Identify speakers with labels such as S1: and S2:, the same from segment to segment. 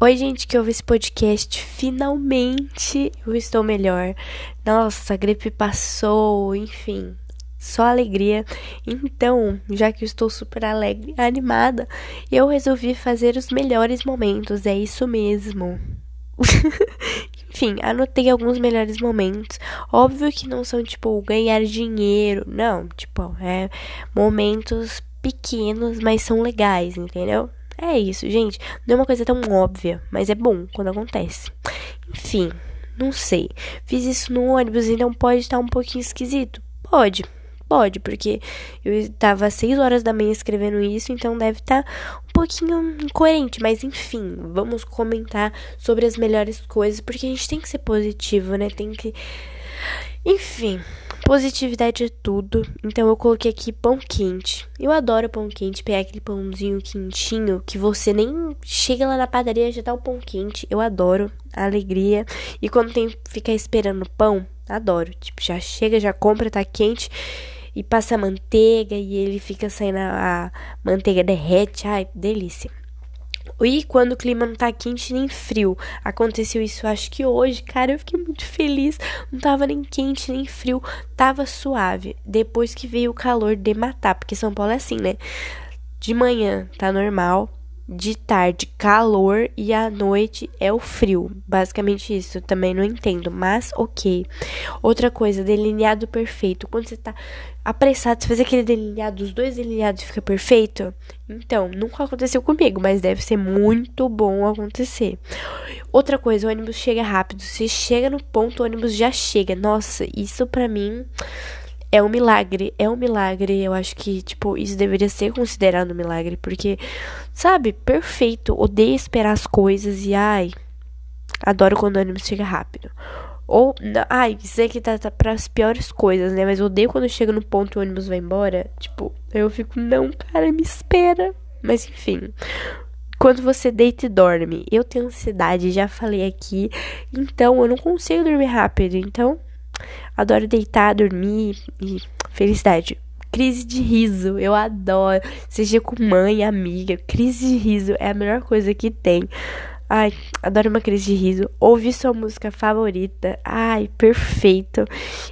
S1: Oi, gente que ouve esse podcast. Finalmente eu estou melhor. Nossa, a gripe passou, enfim, só alegria. Então, já que eu estou super alegre, animada, eu resolvi fazer os melhores momentos. É isso mesmo. Enfim, anotei alguns melhores momentos. Óbvio que não são tipo ganhar dinheiro, não, tipo, é momentos pequenos, mas são legais, entendeu? É isso, gente. Não é uma coisa tão óbvia, mas é bom quando acontece. Enfim, não sei. Fiz isso no ônibus, então pode estar um pouquinho esquisito? Pode. Pode, porque eu estava às 6 horas da manhã escrevendo isso, então deve estar um pouquinho incoerente. Mas enfim, vamos comentar sobre as melhores coisas, porque a gente tem que ser positivo, né? Tem que. Enfim, Positividade é tudo. Então eu coloquei aqui pão quente. Eu adoro pão quente, pegar aquele pãozinho quentinho que você nem chega lá na padaria já tá o pão quente. Eu adoro a alegria. E quando tem que ficar esperando pão, adoro. Tipo, já chega, já compra, tá quente e passa manteiga e ele fica saindo a, a manteiga derrete. Ai, delícia. E quando o clima não tá quente nem frio. Aconteceu isso, acho que hoje, cara, eu fiquei muito feliz. Não tava nem quente nem frio, tava suave. Depois que veio o calor de matar, porque São Paulo é assim, né? De manhã tá normal, de tarde calor e à noite é o frio. Basicamente isso, também não entendo, mas ok. Outra coisa, delineado perfeito. Quando você tá apressado, você faz aquele delineado, os dois delineados fica perfeito. Então, nunca aconteceu comigo, mas deve ser muito bom acontecer. Outra coisa, o ônibus chega rápido. Você chega no ponto, o ônibus já chega. Nossa, isso para mim é um milagre, é um milagre. Eu acho que, tipo, isso deveria ser considerado um milagre, porque, sabe, perfeito. Odeio esperar as coisas e, ai, adoro quando o ônibus chega rápido. Ou, não, ai, isso aqui tá, tá pras piores coisas, né? Mas odeio quando chega no ponto e o ônibus vai embora. Tipo, eu fico, não, cara, me espera. Mas enfim. Quando você deita e dorme, eu tenho ansiedade, já falei aqui. Então, eu não consigo dormir rápido. Então, Adoro deitar, dormir e felicidade. Crise de riso, eu adoro. Seja com mãe, amiga, crise de riso é a melhor coisa que tem. Ai, adoro uma crise de riso. Ouvir sua música favorita. Ai, perfeito.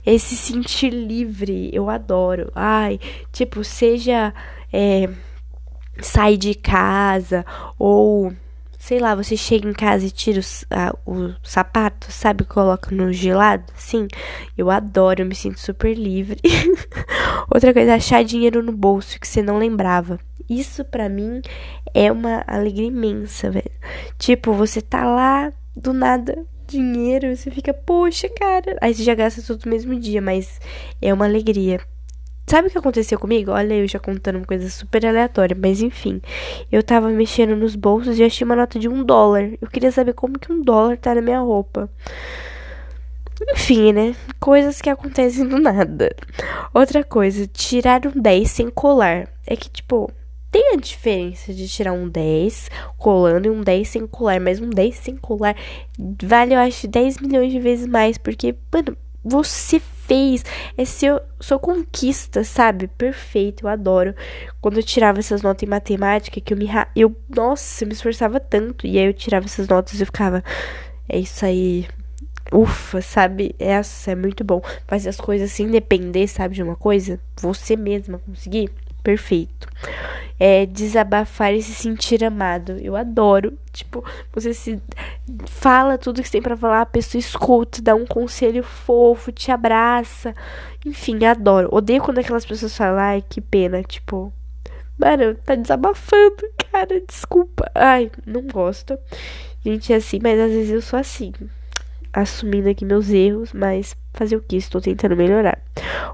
S1: Esse sentir livre, eu adoro. Ai, tipo, seja é, sair de casa ou sei lá, você chega em casa e tira o, o sapato, sabe? Coloca no gelado, sim. Eu adoro, eu me sinto super livre. Outra coisa, achar dinheiro no bolso que você não lembrava. Isso para mim é uma alegria imensa, velho. Tipo, você tá lá, do nada, dinheiro, você fica, poxa, cara. Aí você já gasta tudo no mesmo dia, mas é uma alegria. Sabe o que aconteceu comigo? Olha, eu já contando uma coisa super aleatória, mas enfim. Eu tava mexendo nos bolsos e achei uma nota de um dólar. Eu queria saber como que um dólar tá na minha roupa. Enfim, né? Coisas que acontecem do nada. Outra coisa, tirar um 10 sem colar. É que, tipo, tem a diferença de tirar um 10 colando e um 10 sem colar. Mas um 10 sem colar vale, eu acho, 10 milhões de vezes mais. Porque, mano, você fez, é seu, sua conquista, sabe? Perfeito, eu adoro. Quando eu tirava essas notas em matemática, que eu me. Eu, nossa, eu me esforçava tanto. E aí eu tirava essas notas e eu ficava. É isso aí. Ufa, sabe? Essa é muito bom. Fazer as coisas sem depender, sabe, de uma coisa. Você mesma conseguir. Perfeito é, desabafar e se sentir amado. Eu adoro. Tipo, você se fala tudo que tem para falar, a pessoa escuta, dá um conselho fofo, te abraça. Enfim, adoro. Odeio quando aquelas pessoas falam, ai, que pena, tipo, mano, tá desabafando, cara, desculpa. Ai, não gosto. Gente, é assim, mas às vezes eu sou assim. Assumindo aqui meus erros, mas fazer o que? Estou tentando melhorar.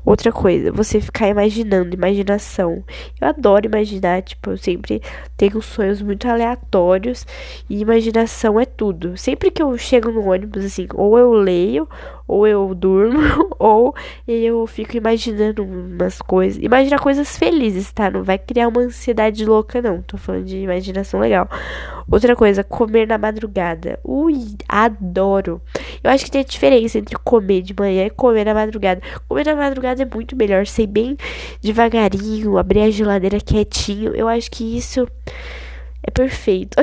S1: Outra coisa, você ficar imaginando, imaginação. Eu adoro imaginar, tipo, eu sempre tenho sonhos muito aleatórios e imaginação é tudo. Sempre que eu chego no ônibus, assim, ou eu leio, ou eu durmo, ou eu fico imaginando umas coisas. Imagina coisas felizes, tá? Não vai criar uma ansiedade louca, não. Tô falando de imaginação legal. Outra coisa, comer na madrugada. Ui, adoro. Eu acho que tem a diferença entre comer de manhã e comer na madrugada. Comer na madrugada é muito melhor, ser bem devagarinho, abrir a geladeira quietinho. Eu acho que isso é perfeito.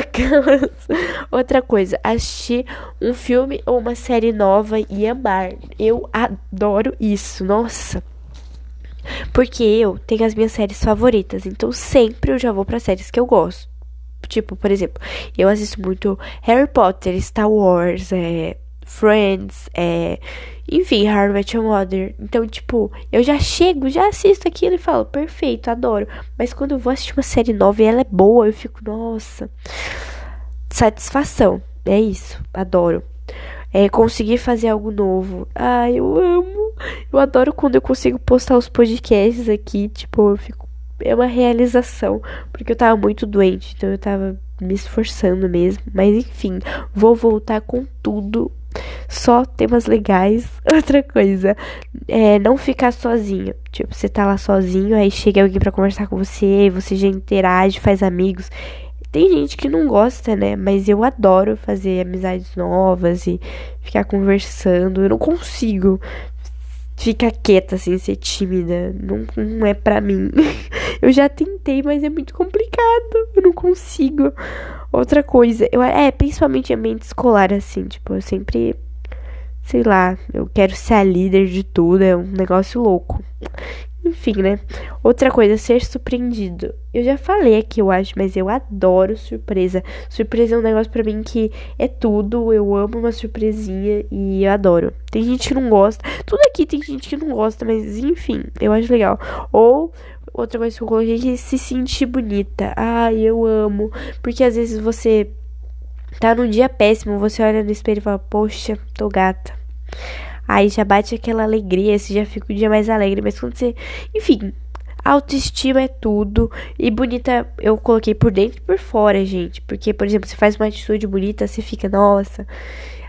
S1: Outra coisa, assistir um filme ou uma série nova e amar. Eu adoro isso. Nossa. Porque eu tenho as minhas séries favoritas, então sempre eu já vou para séries que eu gosto. Tipo, por exemplo, eu assisto muito Harry Potter, Star Wars, é, Friends, é, enfim, Harry Met Your Mother. Então, tipo, eu já chego, já assisto aquilo e falo, perfeito, adoro. Mas quando eu vou assistir uma série nova e ela é boa, eu fico, nossa, satisfação. É isso, adoro. É conseguir fazer algo novo. Ai, eu amo. Eu adoro quando eu consigo postar os podcasts aqui, tipo, eu fico é uma realização, porque eu tava muito doente, então eu tava me esforçando mesmo, mas enfim, vou voltar com tudo só temas legais. Outra coisa, é não ficar sozinho. Tipo, você tá lá sozinho, aí chega alguém para conversar com você, você já interage, faz amigos. Tem gente que não gosta, né? Mas eu adoro fazer amizades novas e ficar conversando. Eu não consigo ficar quieta, assim, ser tímida. Não, não é pra mim. eu já tentei, mas é muito complicado. Eu não consigo. Outra coisa, eu, é, principalmente ambiente escolar, assim, tipo, eu sempre. Sei lá, eu quero ser a líder de tudo, é um negócio louco. Enfim, né? Outra coisa, ser surpreendido. Eu já falei aqui, eu acho, mas eu adoro surpresa. Surpresa é um negócio para mim que é tudo. Eu amo uma surpresinha e eu adoro. Tem gente que não gosta. Tudo aqui tem gente que não gosta, mas enfim, eu acho legal. Ou outra coisa que eu coloquei é se sentir bonita. Ai, eu amo. Porque às vezes você tá num dia péssimo, você olha no espelho e fala, poxa, tô gata. Aí já bate aquela alegria, você já fica o dia mais alegre. Mas quando você. Enfim, autoestima é tudo. E bonita eu coloquei por dentro e por fora, gente. Porque, por exemplo, você faz uma atitude bonita, você fica, nossa.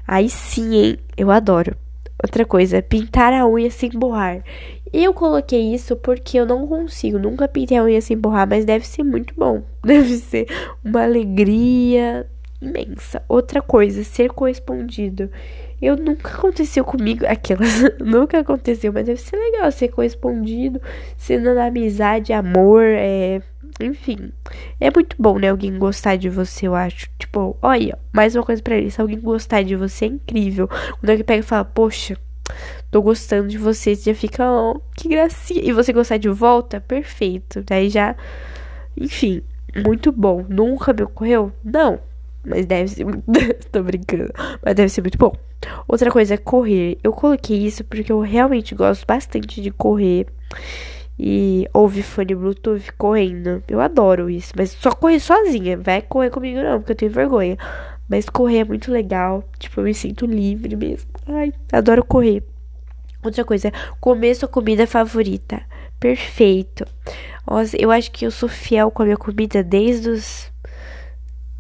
S1: Aí sim, hein? Eu adoro. Outra coisa, pintar a unha sem borrar. Eu coloquei isso porque eu não consigo, nunca pintei a unha sem borrar, mas deve ser muito bom. Deve ser uma alegria imensa. Outra coisa, ser correspondido. Eu nunca aconteceu comigo aquelas, nunca aconteceu, mas deve ser legal ser correspondido, sendo na amizade, amor, é, enfim. É muito bom, né, alguém gostar de você, eu acho. Tipo, olha, mais uma coisa para ele, se alguém gostar de você é incrível. Quando alguém pega e fala: "Poxa, tô gostando de você", você já fica, oh, que gracinha. E você gostar de volta, perfeito. Daí já, enfim, muito bom. Nunca me ocorreu? Não, mas deve ser muito. Tô brincando. Mas deve ser muito bom. Outra coisa é correr. Eu coloquei isso porque eu realmente gosto bastante de correr. E ouvir fone Bluetooth correndo. Eu adoro isso. Mas só correr sozinha. Vai correr comigo não, porque eu tenho vergonha. Mas correr é muito legal. Tipo, eu me sinto livre mesmo. Ai, adoro correr. Outra coisa, comer sua comida favorita. Perfeito. Nossa, eu acho que eu sou fiel com a minha comida desde os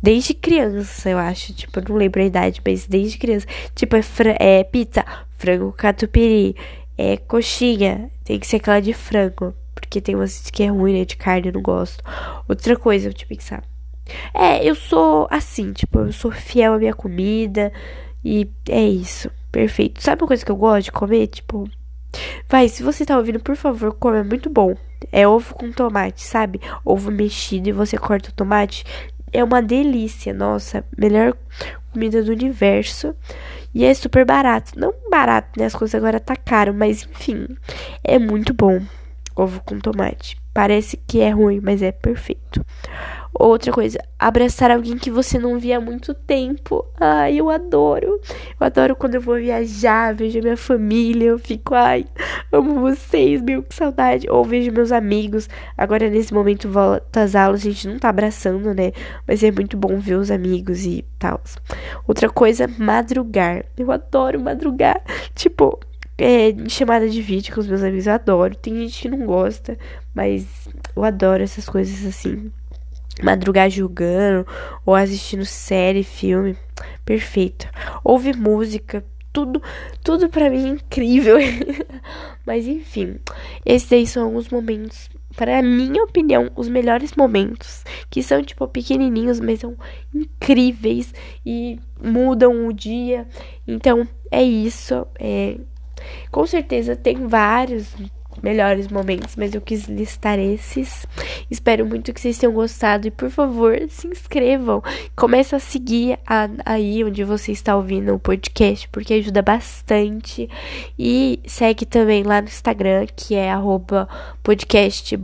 S1: Desde criança, eu acho. Tipo, eu não lembro a idade, mas desde criança. Tipo, é, é pizza, frango catupiry, é coxinha. Tem que ser aquela de frango. Porque tem umas que é ruim, né? De carne, eu não gosto. Outra coisa, eu te pensar. É, eu sou assim, tipo, eu sou fiel à minha comida. E é isso. Perfeito. Sabe uma coisa que eu gosto de comer? Tipo. Vai, se você tá ouvindo, por favor, come. É muito bom. É ovo com tomate, sabe? Ovo mexido e você corta o tomate é uma delícia, nossa, melhor comida do universo. E é super barato. Não barato, né? As coisas agora tá caro, mas enfim, é muito bom. Ovo com tomate. Parece que é ruim, mas é perfeito. Outra coisa, abraçar alguém que você não via há muito tempo. Ai, eu adoro. Eu adoro quando eu vou viajar, vejo minha família, eu fico, ai, amo vocês, meu, que saudade. Ou vejo meus amigos. Agora, nesse momento, volta às aulas, a gente não tá abraçando, né? Mas é muito bom ver os amigos e tal. Outra coisa, madrugar. Eu adoro madrugar. Tipo, é, chamada de vídeo com os meus amigos, eu adoro. Tem gente que não gosta, mas eu adoro essas coisas assim madrugar julgando ou assistindo série, filme, perfeito. Ouvir música, tudo, tudo para mim é incrível. Mas enfim, esses aí são alguns momentos, para minha opinião, os melhores momentos, que são tipo pequenininhos, mas são incríveis e mudam o dia. Então, é isso, é com certeza tem vários melhores momentos, mas eu quis listar esses. Espero muito que vocês tenham gostado e, por favor, se inscrevam. Comece a seguir a, aí onde você está ouvindo o podcast, porque ajuda bastante. E segue também lá no Instagram, que é arroba podcast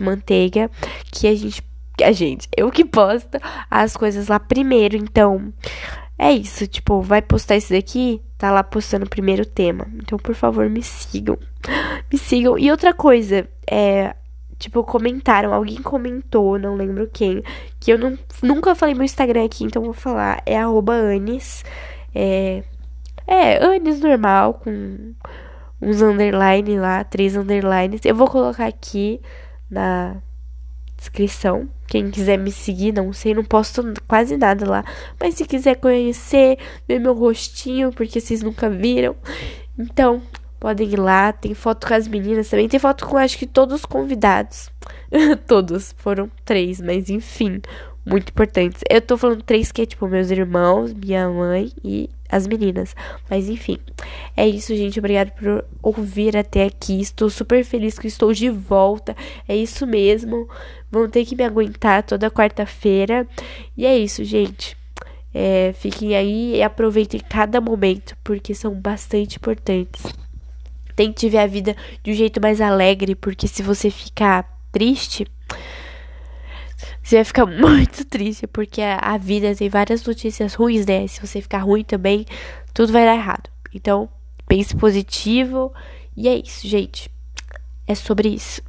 S1: manteiga, que a gente a gente, eu que posto as coisas lá primeiro, então é isso, tipo, vai postar isso daqui, tá lá postando o primeiro tema. Então, por favor, me sigam. Me sigam. E outra coisa, é, tipo, comentaram, alguém comentou, não lembro quem, que eu não, nunca falei meu Instagram aqui, então vou falar, é Anis, é, é, Anis normal, com uns underline lá, três underlines. Eu vou colocar aqui na descrição. Quem quiser me seguir, não sei, não posto quase nada lá. Mas se quiser conhecer, ver meu rostinho, porque vocês nunca viram. Então, podem ir lá. Tem foto com as meninas também. Tem foto com acho que todos os convidados. todos. Foram três, mas enfim muito importantes. Eu tô falando três que é tipo meus irmãos, minha mãe e as meninas. Mas enfim, é isso, gente. Obrigada por ouvir até aqui. Estou super feliz que estou de volta. É isso mesmo. Vão ter que me aguentar toda quarta-feira. E é isso, gente. É, fiquem aí e aproveitem cada momento, porque são bastante importantes. Tente ver a vida de um jeito mais alegre, porque se você ficar triste, você vai ficar muito triste, porque a, vida tem várias notícias ruins, né? Se você ficar ruim também, tudo vai dar errado. Então, pense positivo. E é isso, gente. É sobre isso.